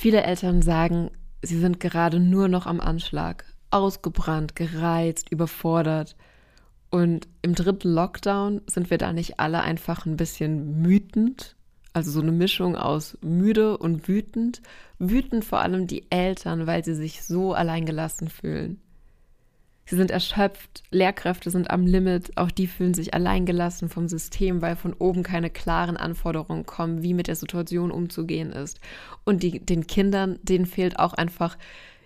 Viele Eltern sagen, sie sind gerade nur noch am Anschlag, ausgebrannt, gereizt, überfordert. Und im dritten Lockdown sind wir da nicht alle einfach ein bisschen wütend? Also so eine Mischung aus müde und wütend. Wütend vor allem die Eltern, weil sie sich so alleingelassen fühlen. Sie sind erschöpft, Lehrkräfte sind am Limit, auch die fühlen sich alleingelassen vom System, weil von oben keine klaren Anforderungen kommen, wie mit der Situation umzugehen ist. Und die, den Kindern, denen fehlt auch einfach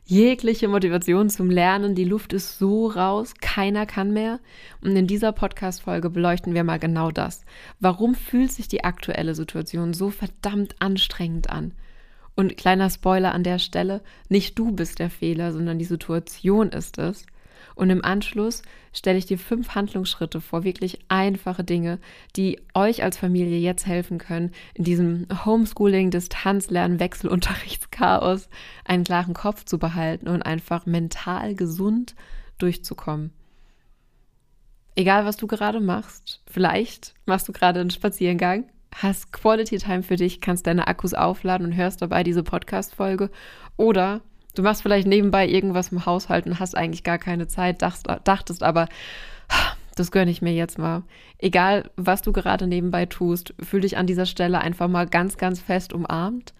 jegliche Motivation zum Lernen. Die Luft ist so raus, keiner kann mehr. Und in dieser Podcast-Folge beleuchten wir mal genau das. Warum fühlt sich die aktuelle Situation so verdammt anstrengend an? Und kleiner Spoiler an der Stelle, nicht du bist der Fehler, sondern die Situation ist es. Und im Anschluss stelle ich dir fünf Handlungsschritte vor, wirklich einfache Dinge, die euch als Familie jetzt helfen können, in diesem Homeschooling, Distanzlernen, Wechselunterrichtschaos einen klaren Kopf zu behalten und einfach mental gesund durchzukommen. Egal, was du gerade machst, vielleicht machst du gerade einen Spaziergang, hast Quality Time für dich, kannst deine Akkus aufladen und hörst dabei diese Podcast-Folge oder Du machst vielleicht nebenbei irgendwas im Haushalt und hast eigentlich gar keine Zeit, dachtest, dachtest aber, das gönne ich mir jetzt mal. Egal, was du gerade nebenbei tust, fühl dich an dieser Stelle einfach mal ganz, ganz fest umarmt.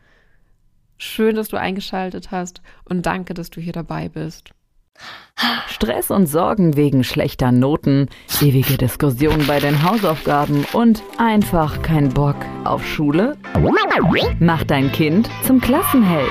Schön, dass du eingeschaltet hast und danke, dass du hier dabei bist. Stress und Sorgen wegen schlechter Noten, ewige Diskussionen bei den Hausaufgaben und einfach kein Bock auf Schule? Mach dein Kind zum Klassenheld.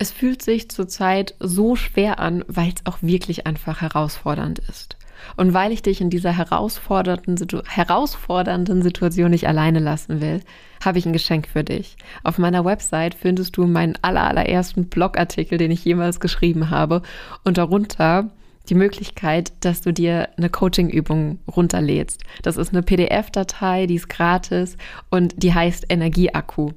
Es fühlt sich zurzeit so schwer an, weil es auch wirklich einfach herausfordernd ist. Und weil ich dich in dieser herausfordernden, Situ herausfordernden Situation nicht alleine lassen will, habe ich ein Geschenk für dich. Auf meiner Website findest du meinen allerersten Blogartikel, den ich jemals geschrieben habe. Und darunter die Möglichkeit, dass du dir eine Coaching-Übung runterlädst. Das ist eine PDF-Datei, die ist gratis und die heißt Energieakku.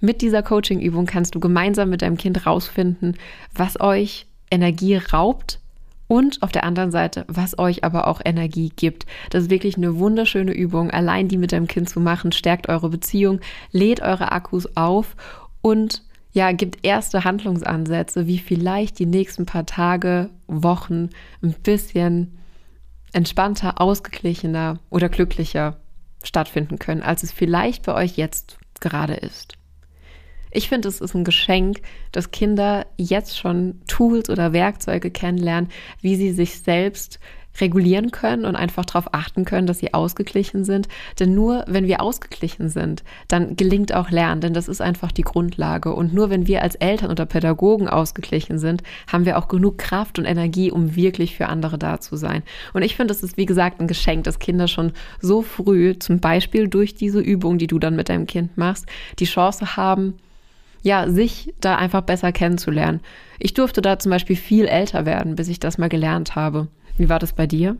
Mit dieser Coaching-Übung kannst du gemeinsam mit deinem Kind rausfinden, was euch Energie raubt und auf der anderen Seite, was euch aber auch Energie gibt. Das ist wirklich eine wunderschöne Übung. Allein die mit deinem Kind zu machen, stärkt eure Beziehung, lädt eure Akkus auf und ja, gibt erste Handlungsansätze, wie vielleicht die nächsten paar Tage, Wochen ein bisschen entspannter, ausgeglichener oder glücklicher stattfinden können, als es vielleicht bei euch jetzt gerade ist. Ich finde, es ist ein Geschenk, dass Kinder jetzt schon Tools oder Werkzeuge kennenlernen, wie sie sich selbst regulieren können und einfach darauf achten können, dass sie ausgeglichen sind. Denn nur wenn wir ausgeglichen sind, dann gelingt auch Lernen, denn das ist einfach die Grundlage. Und nur wenn wir als Eltern oder Pädagogen ausgeglichen sind, haben wir auch genug Kraft und Energie, um wirklich für andere da zu sein. Und ich finde, es ist wie gesagt ein Geschenk, dass Kinder schon so früh, zum Beispiel durch diese Übung, die du dann mit deinem Kind machst, die Chance haben, ja, sich da einfach besser kennenzulernen. Ich durfte da zum Beispiel viel älter werden, bis ich das mal gelernt habe. Wie war das bei dir?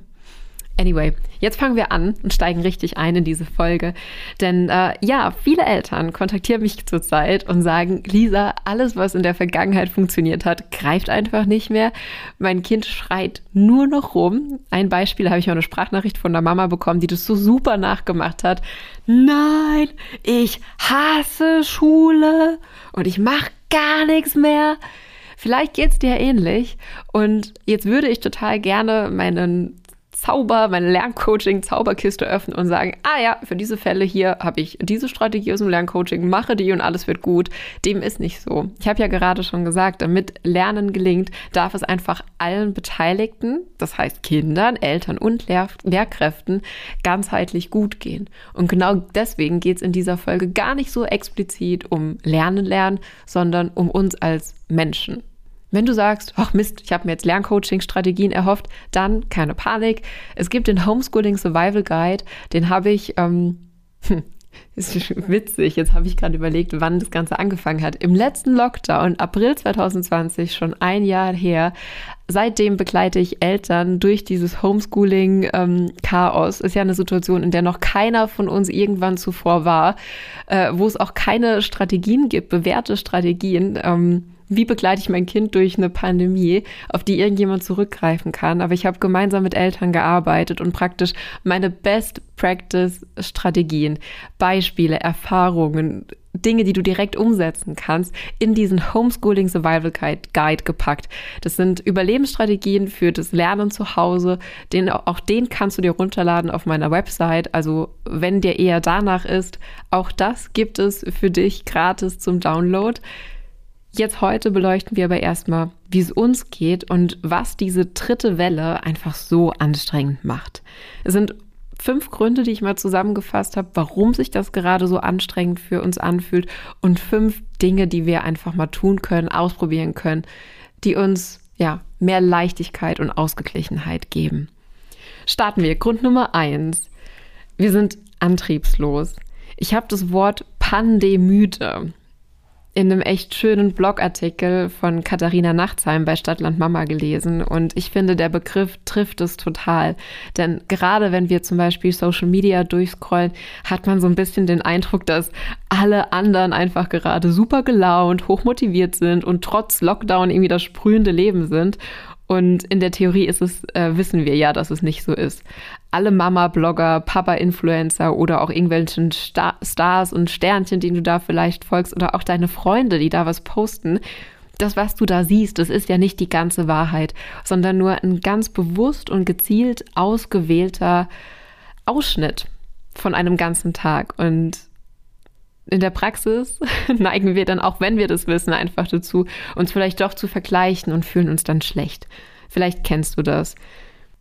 Anyway, jetzt fangen wir an und steigen richtig ein in diese Folge. Denn äh, ja, viele Eltern kontaktieren mich zurzeit und sagen, Lisa, alles, was in der Vergangenheit funktioniert hat, greift einfach nicht mehr. Mein Kind schreit nur noch rum. Ein Beispiel habe ich auch eine Sprachnachricht von der Mama bekommen, die das so super nachgemacht hat. Nein, ich hasse Schule und ich mache gar nichts mehr. Vielleicht geht es dir ähnlich. Und jetzt würde ich total gerne meinen Zauber, meine Lerncoaching-Zauberkiste öffnen und sagen, ah ja, für diese Fälle hier habe ich diese Strategie aus dem Lerncoaching, mache die und alles wird gut. Dem ist nicht so. Ich habe ja gerade schon gesagt, damit Lernen gelingt, darf es einfach allen Beteiligten, das heißt Kindern, Eltern und Lehr Lehrkräften, ganzheitlich gut gehen. Und genau deswegen geht es in dieser Folge gar nicht so explizit um Lernen lernen, sondern um uns als Menschen. Wenn du sagst, ach Mist, ich habe mir jetzt Lerncoaching-Strategien erhofft, dann keine Panik. Es gibt den Homeschooling Survival Guide, den habe ich ähm, hm, ist witzig. Jetzt habe ich gerade überlegt, wann das Ganze angefangen hat. Im letzten Lockdown, April 2020, schon ein Jahr her. Seitdem begleite ich Eltern durch dieses Homeschooling-Chaos. Ähm, ist ja eine Situation, in der noch keiner von uns irgendwann zuvor war, äh, wo es auch keine Strategien gibt, bewährte Strategien. Ähm, wie begleite ich mein Kind durch eine Pandemie, auf die irgendjemand zurückgreifen kann. Aber ich habe gemeinsam mit Eltern gearbeitet und praktisch meine Best Practice Strategien, Beispiele, Erfahrungen, Dinge, die du direkt umsetzen kannst, in diesen Homeschooling Survival Guide gepackt. Das sind Überlebensstrategien für das Lernen zu Hause. Den, auch den kannst du dir runterladen auf meiner Website. Also wenn dir eher danach ist, auch das gibt es für dich gratis zum Download. Jetzt heute beleuchten wir aber erstmal, wie es uns geht und was diese dritte Welle einfach so anstrengend macht. Es sind fünf Gründe, die ich mal zusammengefasst habe, warum sich das gerade so anstrengend für uns anfühlt und fünf Dinge, die wir einfach mal tun können, ausprobieren können, die uns ja mehr Leichtigkeit und Ausgeglichenheit geben. Starten wir. Grund Nummer eins. Wir sind antriebslos. Ich habe das Wort Pandemüde in einem echt schönen Blogartikel von Katharina Nachtsheim bei Stadtland Mama gelesen und ich finde, der Begriff trifft es total. Denn gerade wenn wir zum Beispiel Social Media durchscrollen, hat man so ein bisschen den Eindruck, dass alle anderen einfach gerade super gelaunt, hochmotiviert sind und trotz Lockdown irgendwie das sprühende Leben sind. Und in der Theorie ist es, äh, wissen wir ja, dass es nicht so ist. Alle Mama-Blogger, Papa-Influencer oder auch irgendwelchen Star Stars und Sternchen, denen du da vielleicht folgst oder auch deine Freunde, die da was posten, das, was du da siehst, das ist ja nicht die ganze Wahrheit, sondern nur ein ganz bewusst und gezielt ausgewählter Ausschnitt von einem ganzen Tag. Und in der Praxis neigen wir dann, auch wenn wir das wissen, einfach dazu, uns vielleicht doch zu vergleichen und fühlen uns dann schlecht. Vielleicht kennst du das.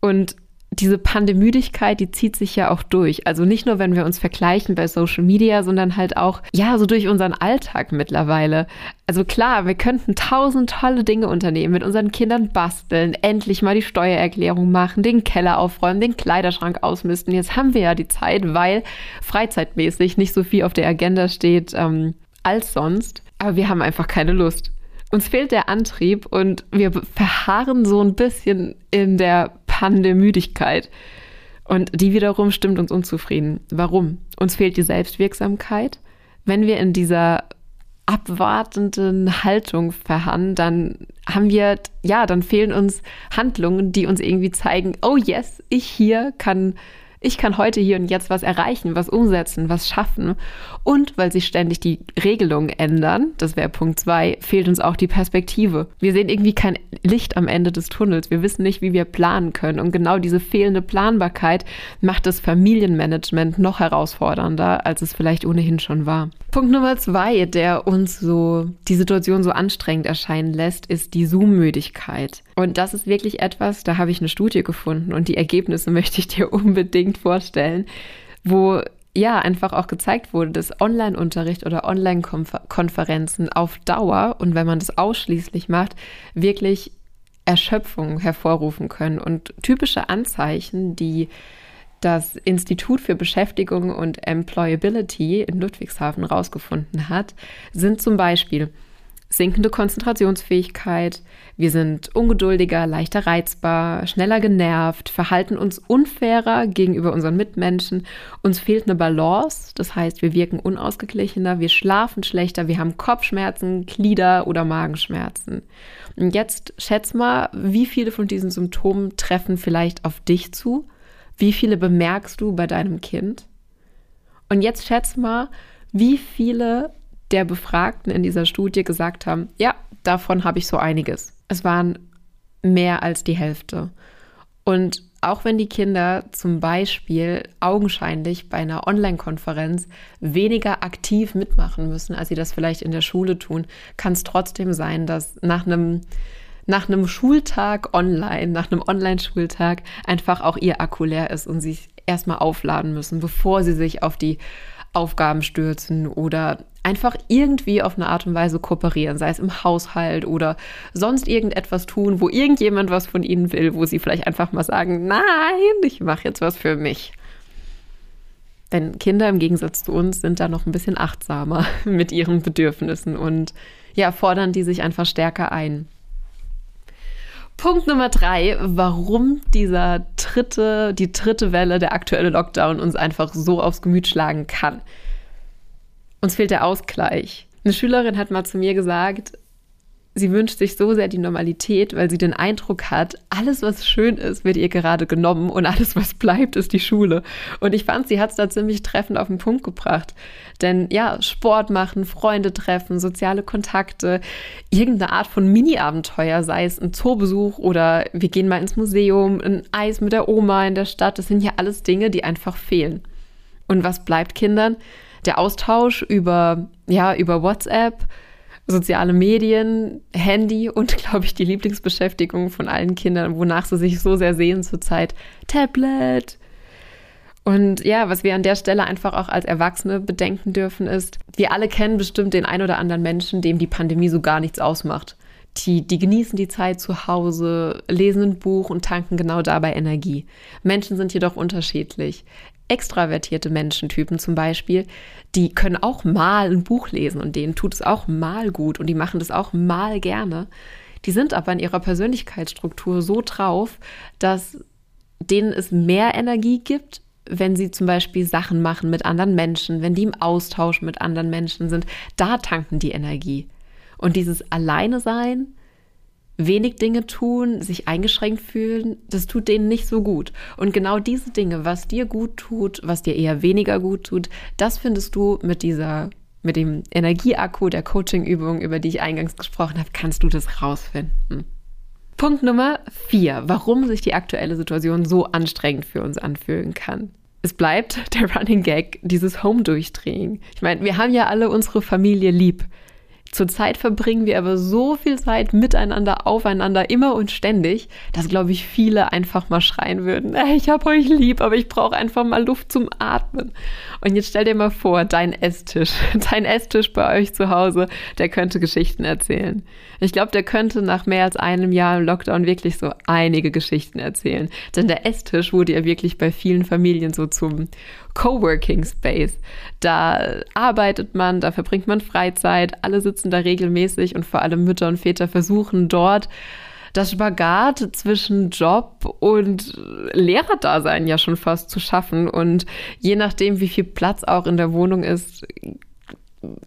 Und diese Pandemüdigkeit, die zieht sich ja auch durch. Also nicht nur, wenn wir uns vergleichen bei Social Media, sondern halt auch, ja, so durch unseren Alltag mittlerweile. Also klar, wir könnten tausend tolle Dinge unternehmen, mit unseren Kindern basteln, endlich mal die Steuererklärung machen, den Keller aufräumen, den Kleiderschrank ausmisten. Jetzt haben wir ja die Zeit, weil freizeitmäßig nicht so viel auf der Agenda steht ähm, als sonst. Aber wir haben einfach keine Lust. Uns fehlt der Antrieb und wir verharren so ein bisschen in der Pandemüdigkeit. Und die wiederum stimmt uns unzufrieden. Warum? Uns fehlt die Selbstwirksamkeit. Wenn wir in dieser abwartenden Haltung verharren, dann haben wir, ja, dann fehlen uns Handlungen, die uns irgendwie zeigen, oh yes, ich hier kann ich kann heute hier und jetzt was erreichen, was umsetzen, was schaffen. Und weil sich ständig die Regelungen ändern, das wäre Punkt zwei, fehlt uns auch die Perspektive. Wir sehen irgendwie kein Licht am Ende des Tunnels. Wir wissen nicht, wie wir planen können. Und genau diese fehlende Planbarkeit macht das Familienmanagement noch herausfordernder, als es vielleicht ohnehin schon war. Punkt Nummer zwei, der uns so die Situation so anstrengend erscheinen lässt, ist die Zoom-Müdigkeit. Und das ist wirklich etwas, da habe ich eine Studie gefunden und die Ergebnisse möchte ich dir unbedingt vorstellen, wo ja einfach auch gezeigt wurde, dass Online-Unterricht oder Online-Konferenzen auf Dauer und wenn man das ausschließlich macht, wirklich Erschöpfung hervorrufen können. Und typische Anzeichen, die das Institut für Beschäftigung und Employability in Ludwigshafen rausgefunden hat, sind zum Beispiel sinkende Konzentrationsfähigkeit, wir sind ungeduldiger, leichter reizbar, schneller genervt, verhalten uns unfairer gegenüber unseren Mitmenschen, uns fehlt eine Balance, das heißt, wir wirken unausgeglichener, wir schlafen schlechter, wir haben Kopfschmerzen, Glieder oder Magenschmerzen. Und jetzt schätz mal, wie viele von diesen Symptomen treffen vielleicht auf dich zu? Wie viele bemerkst du bei deinem Kind? Und jetzt schätz mal, wie viele der Befragten in dieser Studie gesagt haben, ja, davon habe ich so einiges. Es waren mehr als die Hälfte. Und auch wenn die Kinder zum Beispiel augenscheinlich bei einer Online-Konferenz weniger aktiv mitmachen müssen, als sie das vielleicht in der Schule tun, kann es trotzdem sein, dass nach einem nach einem Schultag online, nach einem Online-Schultag einfach auch ihr Akku leer ist und sie erstmal aufladen müssen, bevor sie sich auf die Aufgaben stürzen oder einfach irgendwie auf eine Art und Weise kooperieren, sei es im Haushalt oder sonst irgendetwas tun, wo irgendjemand was von ihnen will, wo sie vielleicht einfach mal sagen, nein, ich mache jetzt was für mich. Denn Kinder im Gegensatz zu uns sind da noch ein bisschen achtsamer mit ihren Bedürfnissen und ja, fordern die sich einfach stärker ein. Punkt Nummer drei, warum dieser dritte, die dritte Welle, der aktuelle Lockdown uns einfach so aufs Gemüt schlagen kann. Uns fehlt der Ausgleich. Eine Schülerin hat mal zu mir gesagt, sie wünscht sich so sehr die Normalität, weil sie den Eindruck hat, alles, was schön ist, wird ihr gerade genommen und alles, was bleibt, ist die Schule. Und ich fand, sie hat es da ziemlich treffend auf den Punkt gebracht. Denn ja, Sport machen, Freunde treffen, soziale Kontakte, irgendeine Art von Mini-Abenteuer, sei es ein Zoobesuch oder wir gehen mal ins Museum, ein Eis mit der Oma in der Stadt, das sind ja alles Dinge, die einfach fehlen. Und was bleibt Kindern? Der Austausch über, ja, über WhatsApp, soziale Medien, Handy und, glaube ich, die Lieblingsbeschäftigung von allen Kindern, wonach sie sich so sehr sehen zurzeit, Tablet. Und ja, was wir an der Stelle einfach auch als Erwachsene bedenken dürfen, ist, wir alle kennen bestimmt den ein oder anderen Menschen, dem die Pandemie so gar nichts ausmacht. Die, die genießen die Zeit zu Hause, lesen ein Buch und tanken genau dabei Energie. Menschen sind jedoch unterschiedlich extravertierte Menschentypen zum Beispiel, die können auch mal ein Buch lesen und denen tut es auch mal gut und die machen das auch mal gerne. Die sind aber in ihrer Persönlichkeitsstruktur so drauf, dass denen es mehr Energie gibt, wenn sie zum Beispiel Sachen machen mit anderen Menschen, wenn die im Austausch mit anderen Menschen sind, da tanken die Energie. Und dieses Alleine sein, wenig Dinge tun, sich eingeschränkt fühlen, das tut denen nicht so gut. Und genau diese Dinge, was dir gut tut, was dir eher weniger gut tut, das findest du mit dieser mit dem Energieakku der Coaching-Übung, über die ich eingangs gesprochen habe, kannst du das rausfinden. Punkt Nummer vier, warum sich die aktuelle Situation so anstrengend für uns anfühlen kann. Es bleibt der Running Gag, dieses Home-Durchdrehen. Ich meine, wir haben ja alle unsere Familie lieb. Zurzeit verbringen wir aber so viel Zeit miteinander, aufeinander, immer und ständig, dass, glaube ich, viele einfach mal schreien würden, ich habe euch lieb, aber ich brauche einfach mal Luft zum Atmen. Und jetzt stell dir mal vor, dein Esstisch, dein Esstisch bei euch zu Hause, der könnte Geschichten erzählen. Ich glaube, der könnte nach mehr als einem Jahr im Lockdown wirklich so einige Geschichten erzählen. Denn der Esstisch wurde ja wirklich bei vielen Familien so zum Coworking Space. Da arbeitet man, da verbringt man Freizeit, alle sitzen da regelmäßig und vor allem Mütter und Väter versuchen dort das Spagat zwischen Job und Lehrerdasein ja schon fast zu schaffen. Und je nachdem, wie viel Platz auch in der Wohnung ist,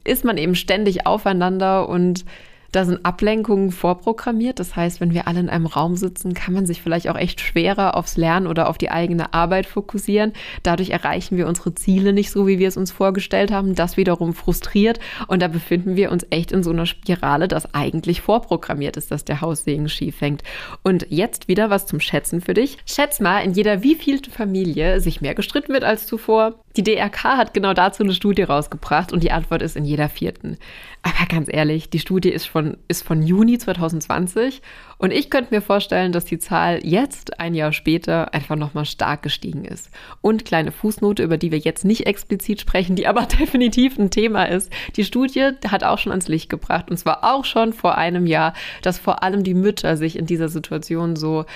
ist man eben ständig aufeinander und da sind Ablenkungen vorprogrammiert. Das heißt, wenn wir alle in einem Raum sitzen, kann man sich vielleicht auch echt schwerer aufs Lernen oder auf die eigene Arbeit fokussieren. Dadurch erreichen wir unsere Ziele nicht so, wie wir es uns vorgestellt haben. Das wiederum frustriert. Und da befinden wir uns echt in so einer Spirale, dass eigentlich vorprogrammiert ist, dass der Haussegen schief hängt. Und jetzt wieder was zum Schätzen für dich. Schätz mal, in jeder wievielte Familie sich mehr gestritten wird als zuvor. Die DRK hat genau dazu eine Studie rausgebracht und die Antwort ist in jeder vierten. Aber ganz ehrlich, die Studie ist von, ist von Juni 2020 und ich könnte mir vorstellen, dass die Zahl jetzt, ein Jahr später, einfach nochmal stark gestiegen ist. Und kleine Fußnote, über die wir jetzt nicht explizit sprechen, die aber definitiv ein Thema ist. Die Studie hat auch schon ans Licht gebracht und zwar auch schon vor einem Jahr, dass vor allem die Mütter sich in dieser Situation so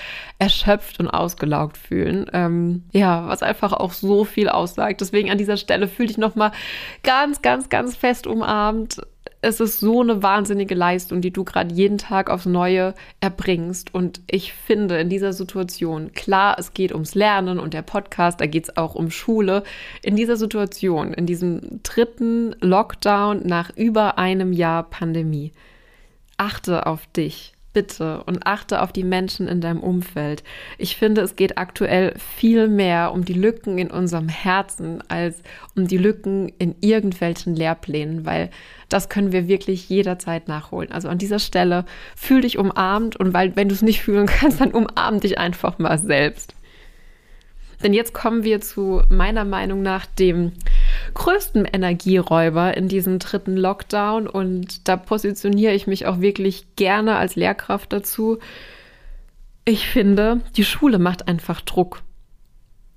erschöpft und ausgelaugt fühlen. Ähm, ja, was einfach auch so viel aussagt. Deswegen an dieser Stelle fühle ich nochmal ganz, ganz, ganz fest umarmt es ist so eine wahnsinnige Leistung, die du gerade jeden Tag aufs Neue erbringst. Und ich finde in dieser Situation, klar, es geht ums Lernen und der Podcast, da geht es auch um Schule. In dieser Situation, in diesem dritten Lockdown nach über einem Jahr Pandemie, achte auf dich bitte und achte auf die Menschen in deinem Umfeld. Ich finde, es geht aktuell viel mehr um die Lücken in unserem Herzen als um die Lücken in irgendwelchen Lehrplänen, weil das können wir wirklich jederzeit nachholen. Also an dieser Stelle fühl dich umarmt und weil, wenn du es nicht fühlen kannst, dann umarm dich einfach mal selbst. Denn jetzt kommen wir zu meiner Meinung nach dem größten Energieräuber in diesem dritten Lockdown und da positioniere ich mich auch wirklich gerne als Lehrkraft dazu. Ich finde, die Schule macht einfach Druck.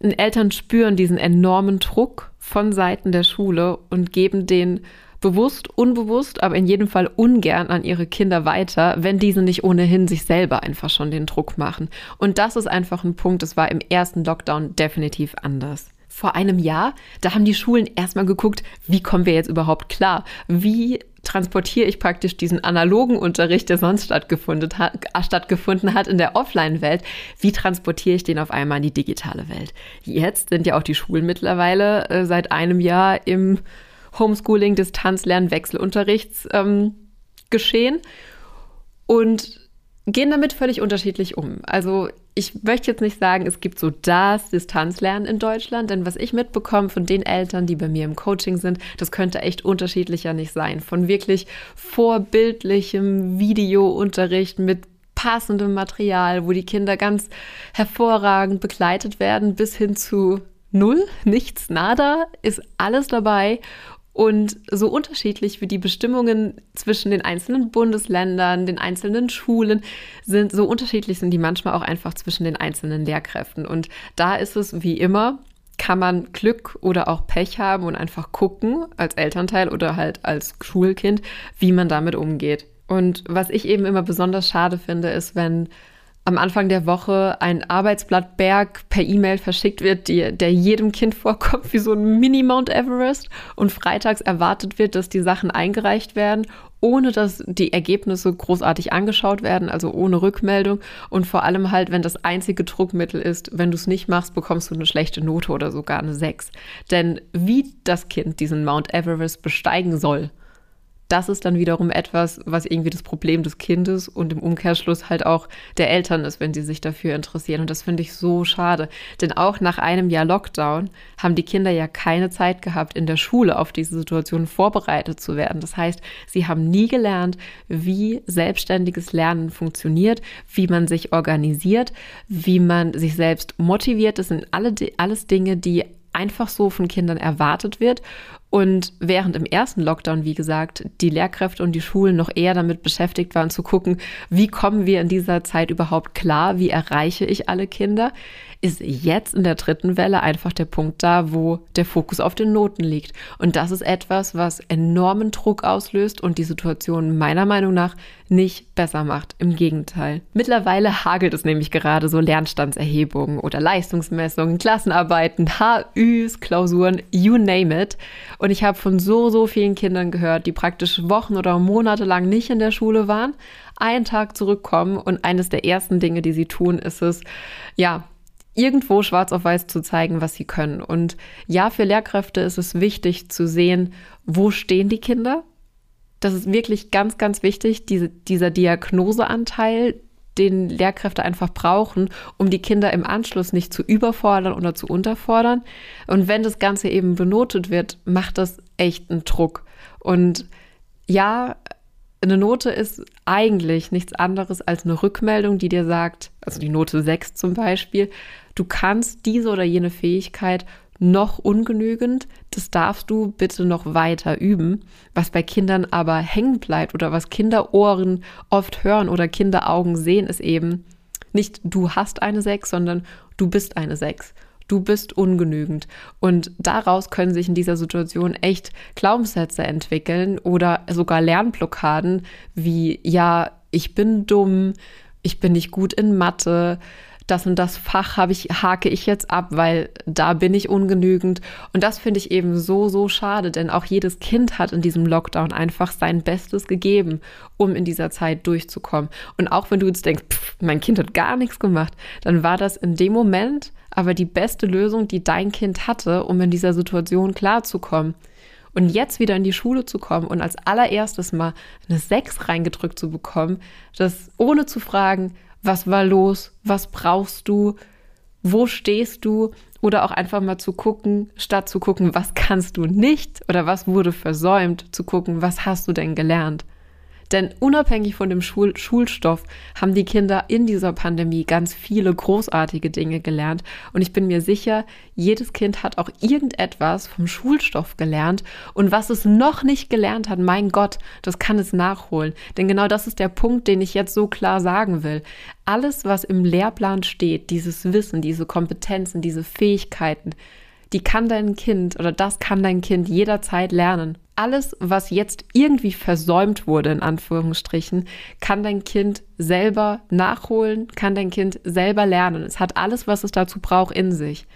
Und Eltern spüren diesen enormen Druck von Seiten der Schule und geben den bewusst, unbewusst, aber in jedem Fall ungern an ihre Kinder weiter, wenn diese nicht ohnehin sich selber einfach schon den Druck machen. Und das ist einfach ein Punkt, das war im ersten Lockdown definitiv anders. vor einem Jahr, da haben die Schulen erstmal geguckt, wie kommen wir jetzt überhaupt klar? Wie transportiere ich praktisch diesen analogen Unterricht, der sonst stattgefunden hat, stattgefunden hat in der Offline-Welt, wie transportiere ich den auf einmal in die digitale Welt? Jetzt sind ja auch die Schulen mittlerweile äh, seit einem Jahr im Homeschooling, Distanzlernen, Wechselunterrichts ähm, geschehen und gehen damit völlig unterschiedlich um. Also ich möchte jetzt nicht sagen, es gibt so das Distanzlernen in Deutschland, denn was ich mitbekomme von den Eltern, die bei mir im Coaching sind, das könnte echt unterschiedlicher nicht sein. Von wirklich vorbildlichem Videounterricht mit passendem Material, wo die Kinder ganz hervorragend begleitet werden, bis hin zu null, nichts, nada, ist alles dabei. Und so unterschiedlich wie die Bestimmungen zwischen den einzelnen Bundesländern, den einzelnen Schulen sind, so unterschiedlich sind die manchmal auch einfach zwischen den einzelnen Lehrkräften. Und da ist es wie immer, kann man Glück oder auch Pech haben und einfach gucken als Elternteil oder halt als Schulkind, wie man damit umgeht. Und was ich eben immer besonders schade finde, ist, wenn am Anfang der Woche ein Arbeitsblattberg per E-Mail verschickt wird, die, der jedem Kind vorkommt wie so ein Mini-Mount Everest und freitags erwartet wird, dass die Sachen eingereicht werden, ohne dass die Ergebnisse großartig angeschaut werden, also ohne Rückmeldung und vor allem halt, wenn das einzige Druckmittel ist, wenn du es nicht machst, bekommst du eine schlechte Note oder sogar eine 6. Denn wie das Kind diesen Mount Everest besteigen soll, das ist dann wiederum etwas, was irgendwie das Problem des Kindes und im Umkehrschluss halt auch der Eltern ist, wenn sie sich dafür interessieren. Und das finde ich so schade. Denn auch nach einem Jahr Lockdown haben die Kinder ja keine Zeit gehabt, in der Schule auf diese Situation vorbereitet zu werden. Das heißt, sie haben nie gelernt, wie selbstständiges Lernen funktioniert, wie man sich organisiert, wie man sich selbst motiviert. Das sind alle, alles Dinge, die einfach so von Kindern erwartet wird und während im ersten Lockdown, wie gesagt, die Lehrkräfte und die Schulen noch eher damit beschäftigt waren zu gucken, wie kommen wir in dieser Zeit überhaupt klar, wie erreiche ich alle Kinder, ist jetzt in der dritten Welle einfach der Punkt da, wo der Fokus auf den Noten liegt. Und das ist etwas, was enormen Druck auslöst und die Situation meiner Meinung nach nicht besser macht. Im Gegenteil. Mittlerweile hagelt es nämlich gerade so Lernstandserhebungen oder Leistungsmessungen, Klassenarbeiten, HÜs, Klausuren, you name it. Und ich habe von so, so vielen Kindern gehört, die praktisch Wochen oder Monate lang nicht in der Schule waren, einen Tag zurückkommen und eines der ersten Dinge, die sie tun, ist es, ja, irgendwo schwarz auf weiß zu zeigen, was sie können. Und ja, für Lehrkräfte ist es wichtig zu sehen, wo stehen die Kinder. Das ist wirklich ganz, ganz wichtig, diese, dieser Diagnoseanteil, den Lehrkräfte einfach brauchen, um die Kinder im Anschluss nicht zu überfordern oder zu unterfordern. Und wenn das Ganze eben benotet wird, macht das echt einen Druck. Und ja, eine Note ist eigentlich nichts anderes als eine Rückmeldung, die dir sagt, also die Note 6 zum Beispiel, du kannst diese oder jene Fähigkeit noch ungenügend, das darfst du bitte noch weiter üben. Was bei Kindern aber hängen bleibt oder was Kinderohren oft hören oder Kinderaugen sehen, ist eben nicht du hast eine 6, sondern du bist eine 6 du bist ungenügend. Und daraus können sich in dieser Situation echt Glaubenssätze entwickeln oder sogar Lernblockaden wie, ja, ich bin dumm, ich bin nicht gut in Mathe, das und das Fach habe ich, hake ich jetzt ab, weil da bin ich ungenügend. Und das finde ich eben so, so schade, denn auch jedes Kind hat in diesem Lockdown einfach sein Bestes gegeben, um in dieser Zeit durchzukommen. Und auch wenn du jetzt denkst, pff, mein Kind hat gar nichts gemacht, dann war das in dem Moment aber die beste Lösung, die dein Kind hatte, um in dieser Situation klarzukommen. Und jetzt wieder in die Schule zu kommen und als allererstes mal eine 6 reingedrückt zu bekommen, das ohne zu fragen, was war los, was brauchst du, wo stehst du oder auch einfach mal zu gucken, statt zu gucken, was kannst du nicht oder was wurde versäumt, zu gucken, was hast du denn gelernt. Denn unabhängig von dem Schul Schulstoff haben die Kinder in dieser Pandemie ganz viele großartige Dinge gelernt. Und ich bin mir sicher, jedes Kind hat auch irgendetwas vom Schulstoff gelernt. Und was es noch nicht gelernt hat, mein Gott, das kann es nachholen. Denn genau das ist der Punkt, den ich jetzt so klar sagen will. Alles, was im Lehrplan steht, dieses Wissen, diese Kompetenzen, diese Fähigkeiten, die kann dein Kind oder das kann dein Kind jederzeit lernen alles, was jetzt irgendwie versäumt wurde, in Anführungsstrichen, kann dein Kind selber nachholen, kann dein Kind selber lernen. Es hat alles, was es dazu braucht, in sich.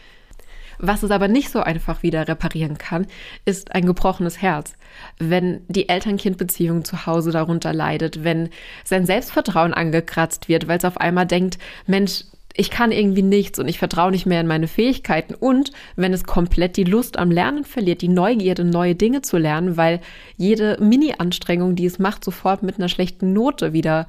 Was es aber nicht so einfach wieder reparieren kann, ist ein gebrochenes Herz. Wenn die Eltern-Kind-Beziehung zu Hause darunter leidet, wenn sein Selbstvertrauen angekratzt wird, weil es auf einmal denkt, Mensch, ich kann irgendwie nichts und ich vertraue nicht mehr in meine Fähigkeiten und wenn es komplett die Lust am Lernen verliert, die Neugierde, neue Dinge zu lernen, weil jede Mini-Anstrengung, die es macht, sofort mit einer schlechten Note wieder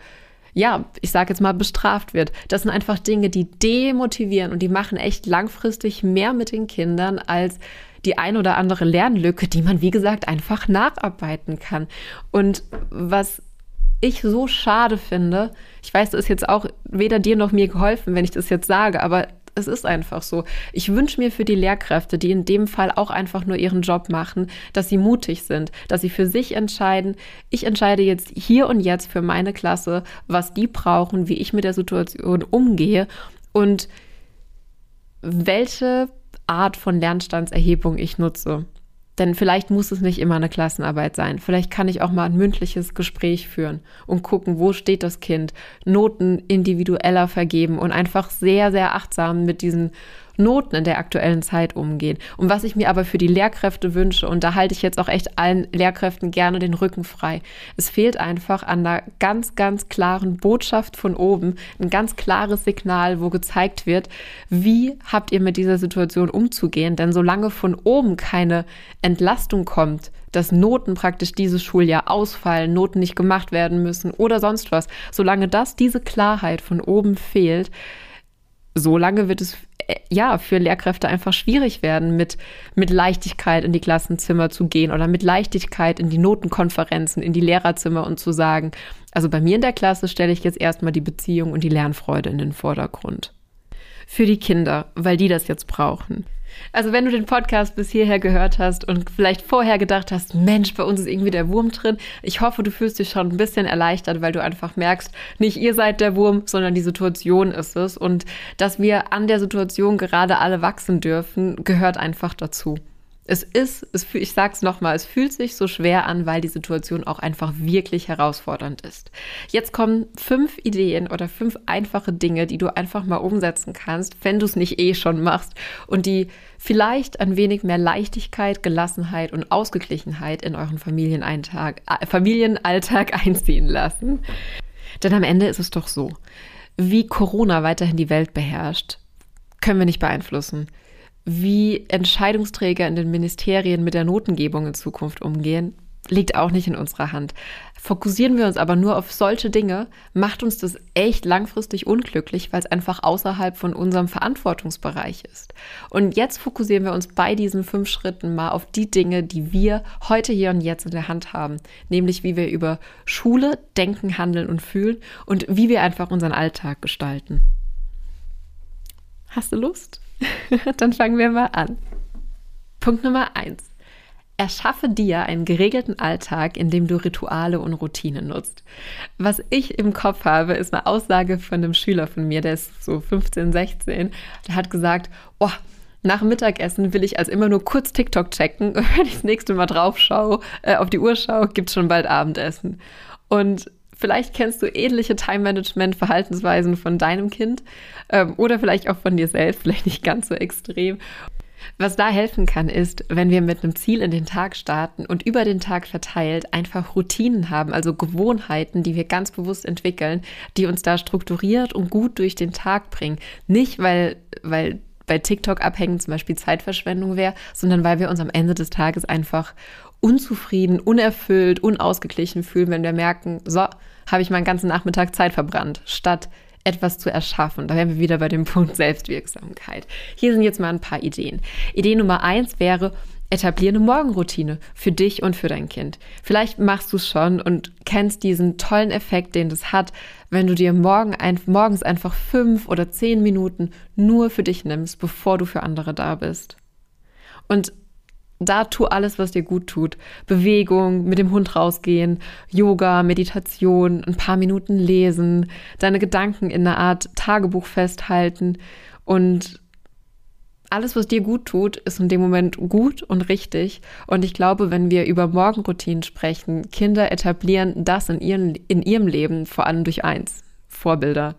ja, ich sage jetzt mal, bestraft wird. Das sind einfach Dinge, die demotivieren und die machen echt langfristig mehr mit den Kindern als die ein oder andere Lernlücke, die man, wie gesagt, einfach nacharbeiten kann. Und was ich so schade finde, ich weiß, das ist jetzt auch weder dir noch mir geholfen, wenn ich das jetzt sage, aber es ist einfach so. Ich wünsche mir für die Lehrkräfte, die in dem Fall auch einfach nur ihren Job machen, dass sie mutig sind, dass sie für sich entscheiden, ich entscheide jetzt hier und jetzt für meine Klasse, was die brauchen, wie ich mit der Situation umgehe und welche Art von Lernstandserhebung ich nutze. Denn vielleicht muss es nicht immer eine Klassenarbeit sein. Vielleicht kann ich auch mal ein mündliches Gespräch führen und gucken, wo steht das Kind, Noten individueller vergeben und einfach sehr, sehr achtsam mit diesen Noten in der aktuellen Zeit umgehen. Und was ich mir aber für die Lehrkräfte wünsche, und da halte ich jetzt auch echt allen Lehrkräften gerne den Rücken frei, es fehlt einfach an einer ganz, ganz klaren Botschaft von oben, ein ganz klares Signal, wo gezeigt wird, wie habt ihr mit dieser Situation umzugehen. Denn solange von oben keine Entlastung kommt, dass Noten praktisch dieses Schuljahr ausfallen, Noten nicht gemacht werden müssen oder sonst was, solange das diese Klarheit von oben fehlt, so lange wird es ja für Lehrkräfte einfach schwierig werden, mit, mit Leichtigkeit in die Klassenzimmer zu gehen oder mit Leichtigkeit in die Notenkonferenzen, in die Lehrerzimmer und zu sagen, also bei mir in der Klasse stelle ich jetzt erstmal die Beziehung und die Lernfreude in den Vordergrund. Für die Kinder, weil die das jetzt brauchen. Also wenn du den Podcast bis hierher gehört hast und vielleicht vorher gedacht hast, Mensch, bei uns ist irgendwie der Wurm drin, ich hoffe, du fühlst dich schon ein bisschen erleichtert, weil du einfach merkst, nicht ihr seid der Wurm, sondern die Situation ist es. Und dass wir an der Situation gerade alle wachsen dürfen, gehört einfach dazu. Es ist, es, ich sag's nochmal, es fühlt sich so schwer an, weil die Situation auch einfach wirklich herausfordernd ist. Jetzt kommen fünf Ideen oder fünf einfache Dinge, die du einfach mal umsetzen kannst, wenn du es nicht eh schon machst und die vielleicht ein wenig mehr Leichtigkeit, Gelassenheit und Ausgeglichenheit in euren Familienalltag, äh, Familienalltag einziehen lassen. Denn am Ende ist es doch so, wie Corona weiterhin die Welt beherrscht, können wir nicht beeinflussen wie Entscheidungsträger in den Ministerien mit der Notengebung in Zukunft umgehen, liegt auch nicht in unserer Hand. Fokussieren wir uns aber nur auf solche Dinge, macht uns das echt langfristig unglücklich, weil es einfach außerhalb von unserem Verantwortungsbereich ist. Und jetzt fokussieren wir uns bei diesen fünf Schritten mal auf die Dinge, die wir heute hier und jetzt in der Hand haben, nämlich wie wir über Schule denken, handeln und fühlen und wie wir einfach unseren Alltag gestalten. Hast du Lust? Dann fangen wir mal an. Punkt Nummer eins. Erschaffe dir einen geregelten Alltag, in dem du Rituale und Routinen nutzt. Was ich im Kopf habe, ist eine Aussage von einem Schüler von mir, der ist so 15, 16. Der hat gesagt, oh, nach Mittagessen will ich also immer nur kurz TikTok checken und wenn ich das nächste Mal drauf schaue, äh, auf die Uhr schaue, gibt es schon bald Abendessen. Und Vielleicht kennst du ähnliche Time-Management-Verhaltensweisen von deinem Kind ähm, oder vielleicht auch von dir selbst, vielleicht nicht ganz so extrem. Was da helfen kann, ist, wenn wir mit einem Ziel in den Tag starten und über den Tag verteilt einfach Routinen haben, also Gewohnheiten, die wir ganz bewusst entwickeln, die uns da strukturiert und gut durch den Tag bringen. Nicht, weil, weil bei TikTok abhängen zum Beispiel Zeitverschwendung wäre, sondern weil wir uns am Ende des Tages einfach unzufrieden, unerfüllt, unausgeglichen fühlen, wenn wir merken, so, habe ich meinen ganzen Nachmittag Zeit verbrannt, statt etwas zu erschaffen. Da wären wir wieder bei dem Punkt Selbstwirksamkeit. Hier sind jetzt mal ein paar Ideen. Idee Nummer eins wäre, etabliere eine Morgenroutine für dich und für dein Kind. Vielleicht machst du es schon und kennst diesen tollen Effekt, den das hat, wenn du dir morgen ein, morgens einfach fünf oder zehn Minuten nur für dich nimmst, bevor du für andere da bist. Und da tu alles, was dir gut tut. Bewegung, mit dem Hund rausgehen, Yoga, Meditation, ein paar Minuten lesen, deine Gedanken in einer Art Tagebuch festhalten und alles, was dir gut tut, ist in dem Moment gut und richtig. Und ich glaube, wenn wir über Morgenroutinen sprechen, Kinder etablieren das in, ihren, in ihrem Leben vor allem durch eins, Vorbilder.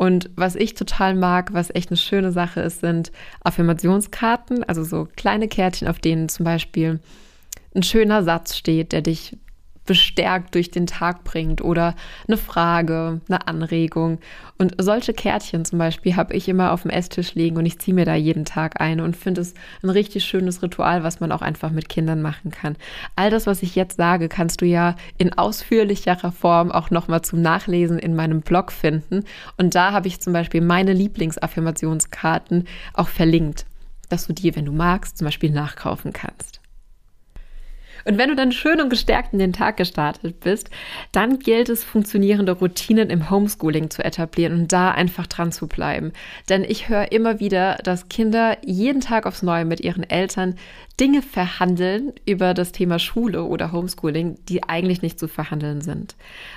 Und was ich total mag, was echt eine schöne Sache ist, sind Affirmationskarten, also so kleine Kärtchen, auf denen zum Beispiel ein schöner Satz steht, der dich bestärkt durch den Tag bringt oder eine Frage, eine Anregung. Und solche Kärtchen zum Beispiel habe ich immer auf dem Esstisch liegen und ich ziehe mir da jeden Tag eine und finde es ein richtig schönes Ritual, was man auch einfach mit Kindern machen kann. All das, was ich jetzt sage, kannst du ja in ausführlicherer Form auch nochmal zum Nachlesen in meinem Blog finden. Und da habe ich zum Beispiel meine Lieblingsaffirmationskarten auch verlinkt, dass du die, wenn du magst, zum Beispiel nachkaufen kannst. Und wenn du dann schön und gestärkt in den Tag gestartet bist, dann gilt es, funktionierende Routinen im Homeschooling zu etablieren und da einfach dran zu bleiben. Denn ich höre immer wieder, dass Kinder jeden Tag aufs Neue mit ihren Eltern Dinge verhandeln über das Thema Schule oder Homeschooling, die eigentlich nicht zu verhandeln sind.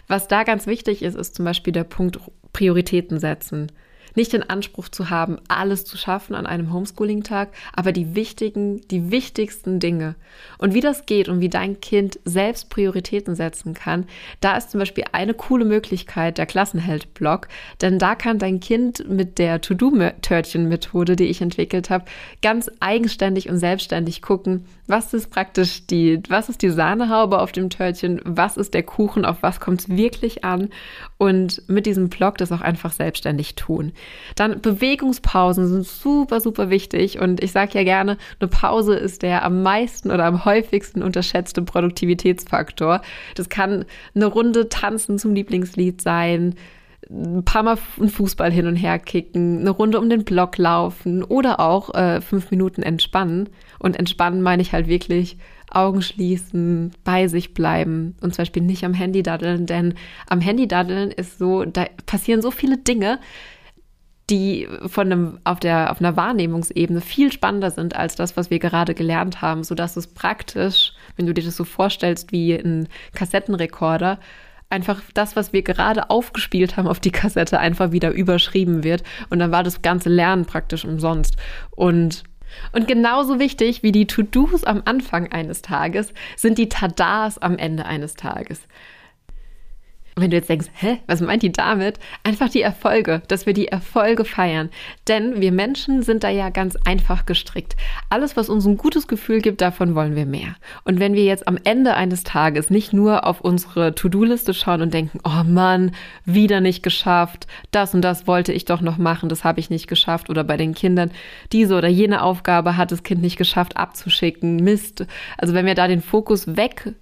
Was da ganz wichtig ist, ist zum Beispiel der Punkt Prioritäten setzen nicht den Anspruch zu haben, alles zu schaffen an einem Homeschooling-Tag, aber die wichtigen, die wichtigsten Dinge. Und wie das geht und wie dein Kind selbst Prioritäten setzen kann, da ist zum Beispiel eine coole Möglichkeit der Klassenheld-Blog, denn da kann dein Kind mit der To-Do-Törtchen-Methode, die ich entwickelt habe, ganz eigenständig und selbstständig gucken, was ist praktisch die, was ist die Sahnehaube auf dem Törtchen, was ist der Kuchen, auf was kommt es wirklich an und mit diesem Blog das auch einfach selbstständig tun. Dann Bewegungspausen sind super, super wichtig und ich sage ja gerne, eine Pause ist der am meisten oder am häufigsten unterschätzte Produktivitätsfaktor. Das kann eine Runde tanzen zum Lieblingslied sein, ein paar Mal einen Fußball hin und her kicken, eine Runde um den Block laufen oder auch äh, fünf Minuten entspannen. Und entspannen meine ich halt wirklich Augen schließen, bei sich bleiben und zum Beispiel nicht am Handy daddeln, denn am Handy daddeln ist so, da passieren so viele Dinge, die von einem, auf, der, auf einer Wahrnehmungsebene viel spannender sind als das, was wir gerade gelernt haben, sodass es praktisch, wenn du dir das so vorstellst wie ein Kassettenrekorder, einfach das, was wir gerade aufgespielt haben auf die Kassette, einfach wieder überschrieben wird. Und dann war das ganze Lernen praktisch umsonst. Und und genauso wichtig wie die To-Dos am Anfang eines Tages sind die Tadas am Ende eines Tages. Wenn du jetzt denkst, hä, was meint die damit? Einfach die Erfolge, dass wir die Erfolge feiern. Denn wir Menschen sind da ja ganz einfach gestrickt. Alles, was uns ein gutes Gefühl gibt, davon wollen wir mehr. Und wenn wir jetzt am Ende eines Tages nicht nur auf unsere To-Do-Liste schauen und denken, oh Mann, wieder nicht geschafft, das und das wollte ich doch noch machen, das habe ich nicht geschafft. Oder bei den Kindern, diese oder jene Aufgabe hat das Kind nicht geschafft abzuschicken, Mist. Also wenn wir da den Fokus weg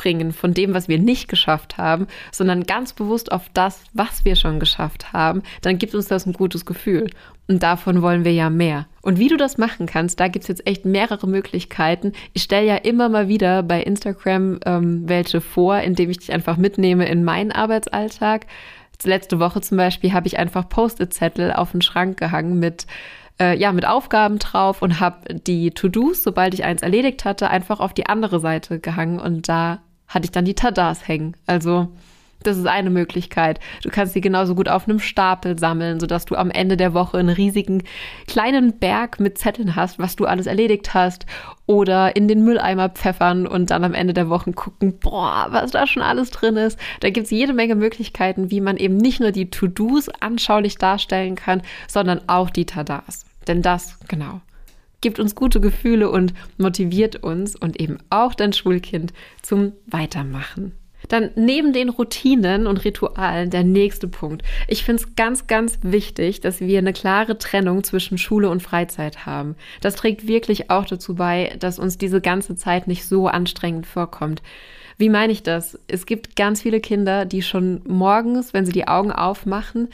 abbringen von dem, was wir nicht geschafft haben, sondern ganz bewusst auf das, was wir schon geschafft haben, dann gibt uns das ein gutes Gefühl. Und davon wollen wir ja mehr. Und wie du das machen kannst, da gibt es jetzt echt mehrere Möglichkeiten. Ich stelle ja immer mal wieder bei Instagram ähm, welche vor, indem ich dich einfach mitnehme in meinen Arbeitsalltag. Letzte Woche zum Beispiel habe ich einfach Post-it-Zettel auf den Schrank gehangen mit äh, ja, mit Aufgaben drauf und habe die To-Dos, sobald ich eins erledigt hatte, einfach auf die andere Seite gehangen und da hatte ich dann die Tadas hängen. Also das ist eine Möglichkeit. Du kannst sie genauso gut auf einem Stapel sammeln, sodass du am Ende der Woche einen riesigen kleinen Berg mit Zetteln hast, was du alles erledigt hast. Oder in den Mülleimer pfeffern und dann am Ende der Woche gucken, boah, was da schon alles drin ist. Da gibt es jede Menge Möglichkeiten, wie man eben nicht nur die To-Dos anschaulich darstellen kann, sondern auch die Tadas. Denn das, genau, gibt uns gute Gefühle und motiviert uns und eben auch dein Schulkind zum Weitermachen. Dann neben den Routinen und Ritualen der nächste Punkt. Ich finde es ganz, ganz wichtig, dass wir eine klare Trennung zwischen Schule und Freizeit haben. Das trägt wirklich auch dazu bei, dass uns diese ganze Zeit nicht so anstrengend vorkommt. Wie meine ich das? Es gibt ganz viele Kinder, die schon morgens, wenn sie die Augen aufmachen,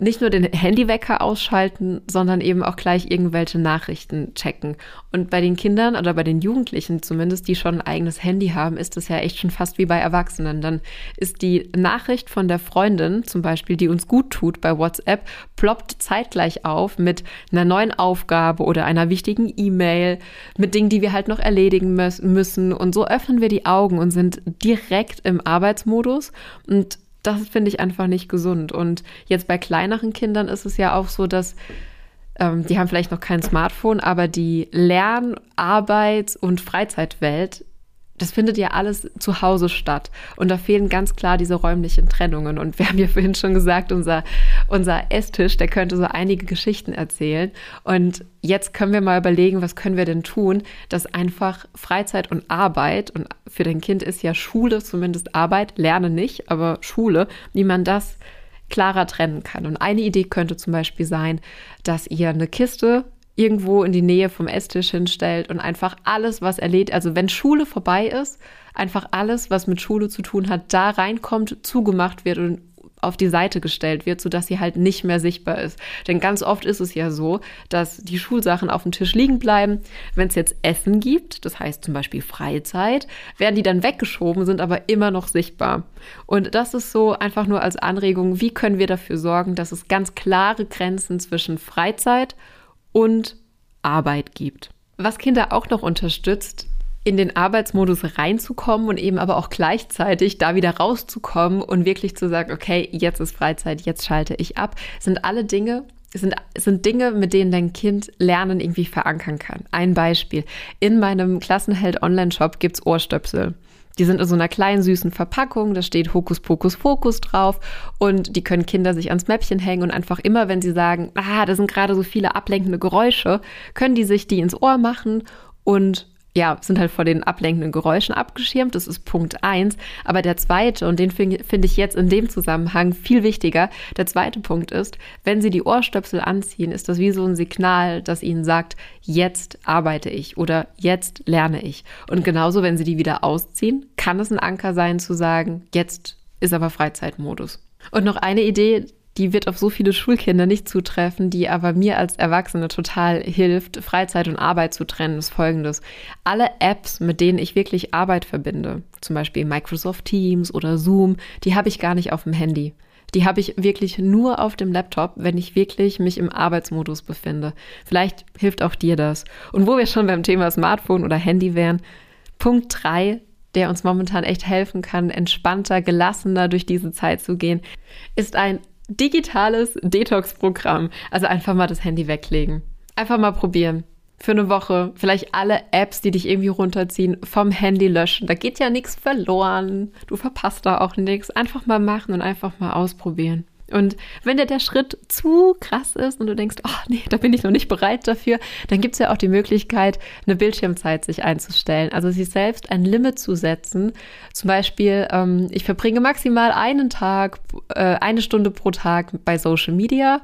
nicht nur den Handywecker ausschalten, sondern eben auch gleich irgendwelche Nachrichten checken. Und bei den Kindern oder bei den Jugendlichen zumindest, die schon ein eigenes Handy haben, ist das ja echt schon fast wie bei Erwachsenen. Dann ist die Nachricht von der Freundin zum Beispiel, die uns gut tut bei WhatsApp, ploppt zeitgleich auf mit einer neuen Aufgabe oder einer wichtigen E-Mail, mit Dingen, die wir halt noch erledigen müssen. Und so öffnen wir die Augen und sind direkt im Arbeitsmodus und das finde ich einfach nicht gesund. Und jetzt bei kleineren Kindern ist es ja auch so, dass ähm, die haben vielleicht noch kein Smartphone, aber die Lern-, Arbeits- und Freizeitwelt das findet ja alles zu Hause statt. Und da fehlen ganz klar diese räumlichen Trennungen. Und wir haben ja vorhin schon gesagt, unser, unser Esstisch, der könnte so einige Geschichten erzählen. Und jetzt können wir mal überlegen, was können wir denn tun, dass einfach Freizeit und Arbeit, und für dein Kind ist ja Schule zumindest Arbeit, lerne nicht, aber Schule, wie man das klarer trennen kann. Und eine Idee könnte zum Beispiel sein, dass ihr eine Kiste irgendwo in die Nähe vom Esstisch hinstellt und einfach alles, was erledigt, also wenn Schule vorbei ist, einfach alles, was mit Schule zu tun hat, da reinkommt, zugemacht wird und auf die Seite gestellt wird, sodass sie halt nicht mehr sichtbar ist. Denn ganz oft ist es ja so, dass die Schulsachen auf dem Tisch liegen bleiben. Wenn es jetzt Essen gibt, das heißt zum Beispiel Freizeit, werden die dann weggeschoben, sind aber immer noch sichtbar. Und das ist so einfach nur als Anregung, wie können wir dafür sorgen, dass es ganz klare Grenzen zwischen Freizeit und Arbeit gibt. Was Kinder auch noch unterstützt, in den Arbeitsmodus reinzukommen und eben aber auch gleichzeitig da wieder rauszukommen und wirklich zu sagen, okay, jetzt ist Freizeit, jetzt schalte ich ab, sind alle Dinge, sind, sind Dinge, mit denen dein Kind Lernen irgendwie verankern kann. Ein Beispiel. In meinem Klassenheld Online-Shop gibt es Ohrstöpsel. Die sind in so einer kleinen süßen Verpackung, da steht Hokus Pokus Fokus drauf und die können Kinder sich ans Mäppchen hängen und einfach immer, wenn sie sagen, ah, da sind gerade so viele ablenkende Geräusche, können die sich die ins Ohr machen und ja, sind halt vor den ablenkenden Geräuschen abgeschirmt. Das ist Punkt eins. Aber der zweite, und den finde find ich jetzt in dem Zusammenhang viel wichtiger, der zweite Punkt ist, wenn Sie die Ohrstöpsel anziehen, ist das wie so ein Signal, das Ihnen sagt, jetzt arbeite ich oder jetzt lerne ich. Und genauso, wenn Sie die wieder ausziehen, kann es ein Anker sein zu sagen, jetzt ist aber Freizeitmodus. Und noch eine Idee, die wird auf so viele Schulkinder nicht zutreffen, die aber mir als Erwachsene total hilft, Freizeit und Arbeit zu trennen, ist folgendes. Alle Apps, mit denen ich wirklich Arbeit verbinde, zum Beispiel Microsoft Teams oder Zoom, die habe ich gar nicht auf dem Handy. Die habe ich wirklich nur auf dem Laptop, wenn ich wirklich mich im Arbeitsmodus befinde. Vielleicht hilft auch dir das. Und wo wir schon beim Thema Smartphone oder Handy wären, Punkt 3, der uns momentan echt helfen kann, entspannter, gelassener durch diese Zeit zu gehen, ist ein digitales Detox-Programm. Also einfach mal das Handy weglegen. Einfach mal probieren. Für eine Woche. Vielleicht alle Apps, die dich irgendwie runterziehen, vom Handy löschen. Da geht ja nichts verloren. Du verpasst da auch nichts. Einfach mal machen und einfach mal ausprobieren. Und wenn dir der Schritt zu krass ist und du denkst, oh nee, da bin ich noch nicht bereit dafür, dann gibt es ja auch die Möglichkeit, eine Bildschirmzeit sich einzustellen. Also sich selbst ein Limit zu setzen. Zum Beispiel, ähm, ich verbringe maximal einen Tag, äh, eine Stunde pro Tag bei Social Media.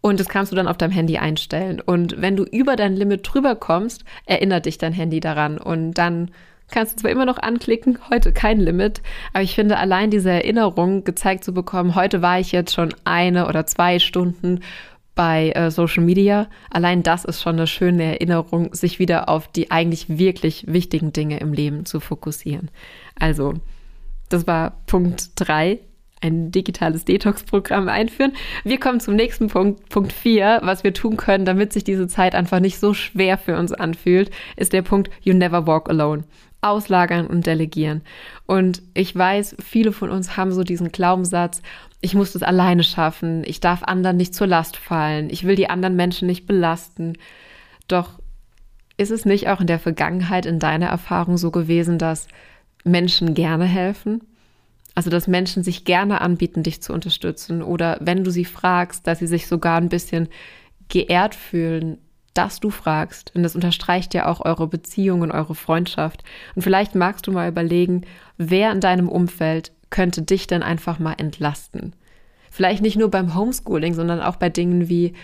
Und das kannst du dann auf deinem Handy einstellen. Und wenn du über dein Limit drüber kommst, erinnert dich dein Handy daran. Und dann kannst du zwar immer noch anklicken, heute kein Limit, aber ich finde allein diese Erinnerung gezeigt zu bekommen, heute war ich jetzt schon eine oder zwei Stunden bei äh, Social Media. Allein das ist schon eine schöne Erinnerung, sich wieder auf die eigentlich wirklich wichtigen Dinge im Leben zu fokussieren. Also, das war Punkt drei ein digitales Detox-Programm einführen. Wir kommen zum nächsten Punkt, Punkt 4, was wir tun können, damit sich diese Zeit einfach nicht so schwer für uns anfühlt, ist der Punkt You Never Walk Alone auslagern und delegieren. Und ich weiß, viele von uns haben so diesen Glaubenssatz, ich muss das alleine schaffen, ich darf anderen nicht zur Last fallen, ich will die anderen Menschen nicht belasten. Doch ist es nicht auch in der Vergangenheit in deiner Erfahrung so gewesen, dass Menschen gerne helfen? Also, dass Menschen sich gerne anbieten, dich zu unterstützen oder wenn du sie fragst, dass sie sich sogar ein bisschen geehrt fühlen, dass du fragst. Denn das unterstreicht ja auch eure Beziehung und eure Freundschaft. Und vielleicht magst du mal überlegen, wer in deinem Umfeld könnte dich denn einfach mal entlasten. Vielleicht nicht nur beim Homeschooling, sondern auch bei Dingen wie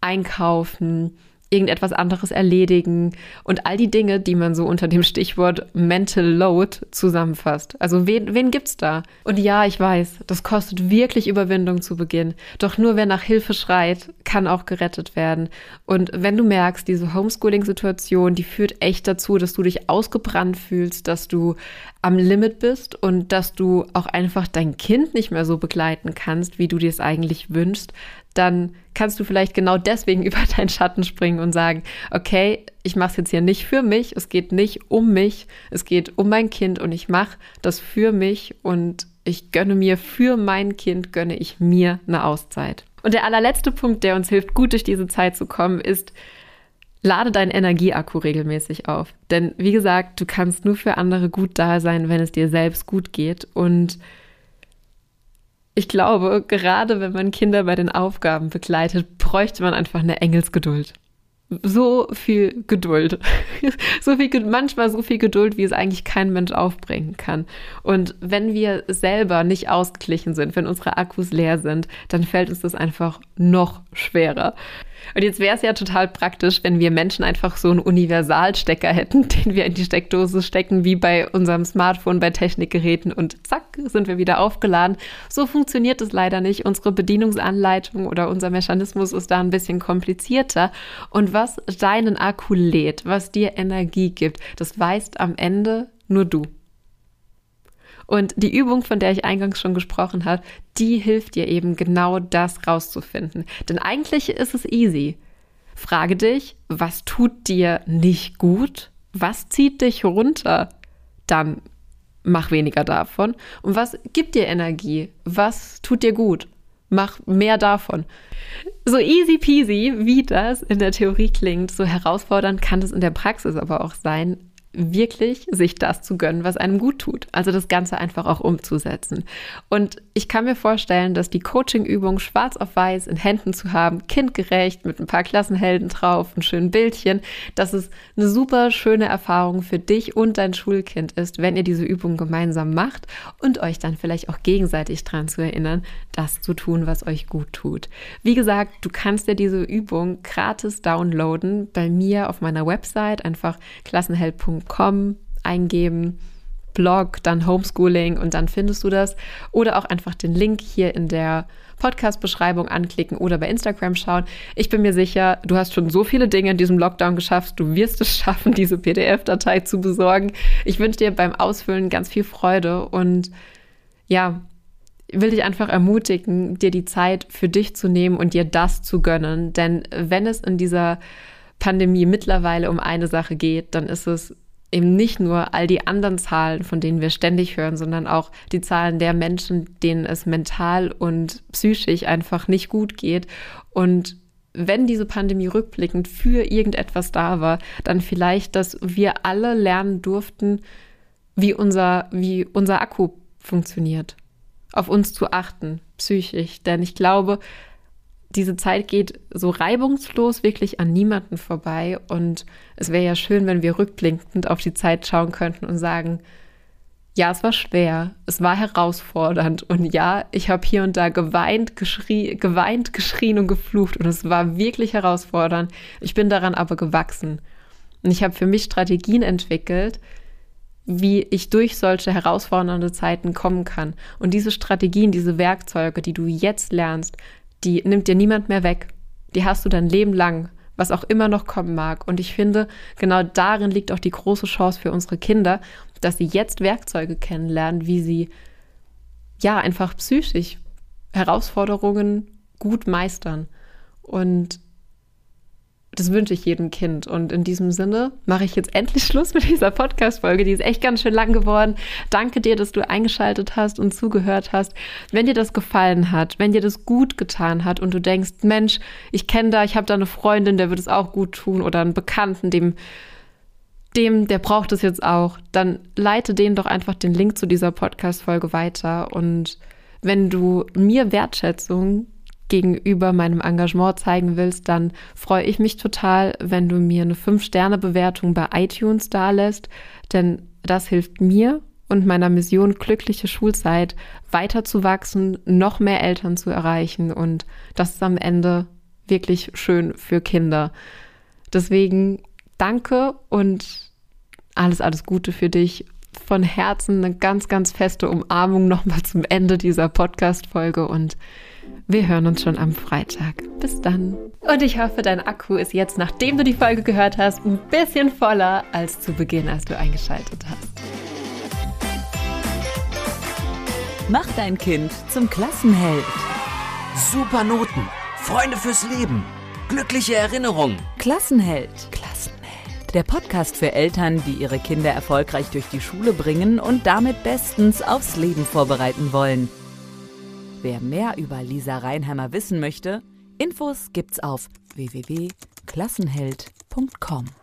Einkaufen, irgendetwas anderes erledigen und all die Dinge, die man so unter dem Stichwort Mental Load zusammenfasst. Also wen, wen gibt's da? Und ja, ich weiß, das kostet wirklich Überwindung zu Beginn. Doch nur wer nach Hilfe schreit, kann auch gerettet werden. Und wenn du merkst, diese Homeschooling-Situation, die führt echt dazu, dass du dich ausgebrannt fühlst, dass du am Limit bist und dass du auch einfach dein Kind nicht mehr so begleiten kannst, wie du dir es eigentlich wünschst, dann kannst du vielleicht genau deswegen über deinen Schatten springen und sagen, okay, ich mache es jetzt hier nicht für mich, es geht nicht um mich, es geht um mein Kind und ich mache das für mich und ich gönne mir für mein Kind, gönne ich mir eine Auszeit. Und der allerletzte Punkt, der uns hilft, gut durch diese Zeit zu kommen, ist, Lade deinen Energieakku regelmäßig auf. Denn wie gesagt, du kannst nur für andere gut da sein, wenn es dir selbst gut geht. Und ich glaube, gerade wenn man Kinder bei den Aufgaben begleitet, bräuchte man einfach eine Engelsgeduld so viel Geduld. so viel, manchmal so viel Geduld, wie es eigentlich kein Mensch aufbringen kann. Und wenn wir selber nicht ausgeglichen sind, wenn unsere Akkus leer sind, dann fällt uns das einfach noch schwerer. Und jetzt wäre es ja total praktisch, wenn wir Menschen einfach so einen Universalstecker hätten, den wir in die Steckdose stecken, wie bei unserem Smartphone, bei Technikgeräten und zack, sind wir wieder aufgeladen. So funktioniert es leider nicht. Unsere Bedienungsanleitung oder unser Mechanismus ist da ein bisschen komplizierter. Und was deinen Akku lädt, was dir Energie gibt, das weißt am Ende nur du. Und die Übung, von der ich eingangs schon gesprochen habe, die hilft dir eben genau das rauszufinden. Denn eigentlich ist es easy. Frage dich, was tut dir nicht gut? Was zieht dich runter? Dann mach weniger davon. Und was gibt dir Energie? Was tut dir gut? Mach mehr davon. So easy peasy, wie das in der Theorie klingt, so herausfordernd kann es in der Praxis aber auch sein, wirklich sich das zu gönnen, was einem gut tut. Also das Ganze einfach auch umzusetzen. Und ich kann mir vorstellen, dass die Coaching-Übung schwarz auf weiß in Händen zu haben, kindgerecht, mit ein paar Klassenhelden drauf, ein schönen Bildchen, dass es eine super schöne Erfahrung für dich und dein Schulkind ist, wenn ihr diese Übung gemeinsam macht und euch dann vielleicht auch gegenseitig daran zu erinnern, das zu tun, was euch gut tut. Wie gesagt, du kannst dir diese Übung gratis downloaden bei mir auf meiner Website, einfach klassenheld.com www.homeschooling.com eingeben, Blog, dann Homeschooling und dann findest du das. Oder auch einfach den Link hier in der Podcast-Beschreibung anklicken oder bei Instagram schauen. Ich bin mir sicher, du hast schon so viele Dinge in diesem Lockdown geschafft. Du wirst es schaffen, diese PDF-Datei zu besorgen. Ich wünsche dir beim Ausfüllen ganz viel Freude und ja, will dich einfach ermutigen, dir die Zeit für dich zu nehmen und dir das zu gönnen. Denn wenn es in dieser Pandemie mittlerweile um eine Sache geht, dann ist es eben nicht nur all die anderen Zahlen, von denen wir ständig hören, sondern auch die Zahlen der Menschen, denen es mental und psychisch einfach nicht gut geht. Und wenn diese Pandemie rückblickend für irgendetwas da war, dann vielleicht, dass wir alle lernen durften, wie unser, wie unser Akku funktioniert. Auf uns zu achten, psychisch. Denn ich glaube, diese Zeit geht so reibungslos wirklich an niemanden vorbei. Und es wäre ja schön, wenn wir rückblickend auf die Zeit schauen könnten und sagen, ja, es war schwer, es war herausfordernd und ja, ich habe hier und da geweint, geschrie, geweint, geschrien und geflucht und es war wirklich herausfordernd. Ich bin daran aber gewachsen und ich habe für mich Strategien entwickelt, wie ich durch solche herausfordernde Zeiten kommen kann. Und diese Strategien, diese Werkzeuge, die du jetzt lernst, die nimmt dir niemand mehr weg. Die hast du dein Leben lang, was auch immer noch kommen mag. Und ich finde, genau darin liegt auch die große Chance für unsere Kinder, dass sie jetzt Werkzeuge kennenlernen, wie sie ja einfach psychisch Herausforderungen gut meistern. Und das wünsche ich jedem Kind. Und in diesem Sinne mache ich jetzt endlich Schluss mit dieser Podcast-Folge. Die ist echt ganz schön lang geworden. Danke dir, dass du eingeschaltet hast und zugehört hast. Wenn dir das gefallen hat, wenn dir das gut getan hat und du denkst, Mensch, ich kenne da, ich habe da eine Freundin, der wird es auch gut tun oder einen Bekannten, dem dem, der braucht es jetzt auch, dann leite denen doch einfach den Link zu dieser Podcast-Folge weiter. Und wenn du mir Wertschätzung gegenüber meinem Engagement zeigen willst, dann freue ich mich total, wenn du mir eine 5-Sterne-Bewertung bei iTunes dalässt, denn das hilft mir und meiner Mission glückliche Schulzeit weiterzuwachsen, noch mehr Eltern zu erreichen und das ist am Ende wirklich schön für Kinder. Deswegen danke und alles, alles Gute für dich. Von Herzen eine ganz, ganz feste Umarmung nochmal zum Ende dieser Podcast-Folge und wir hören uns schon am Freitag. Bis dann. Und ich hoffe, dein Akku ist jetzt, nachdem du die Folge gehört hast, ein bisschen voller als zu Beginn, als du eingeschaltet hast. Mach dein Kind zum Klassenheld. Super Noten, Freunde fürs Leben, glückliche Erinnerungen. Klassenheld. Klassenheld. Der Podcast für Eltern, die ihre Kinder erfolgreich durch die Schule bringen und damit bestens aufs Leben vorbereiten wollen. Wer mehr über Lisa Reinheimer wissen möchte, Infos gibt's auf www.klassenheld.de. www.ftf.com.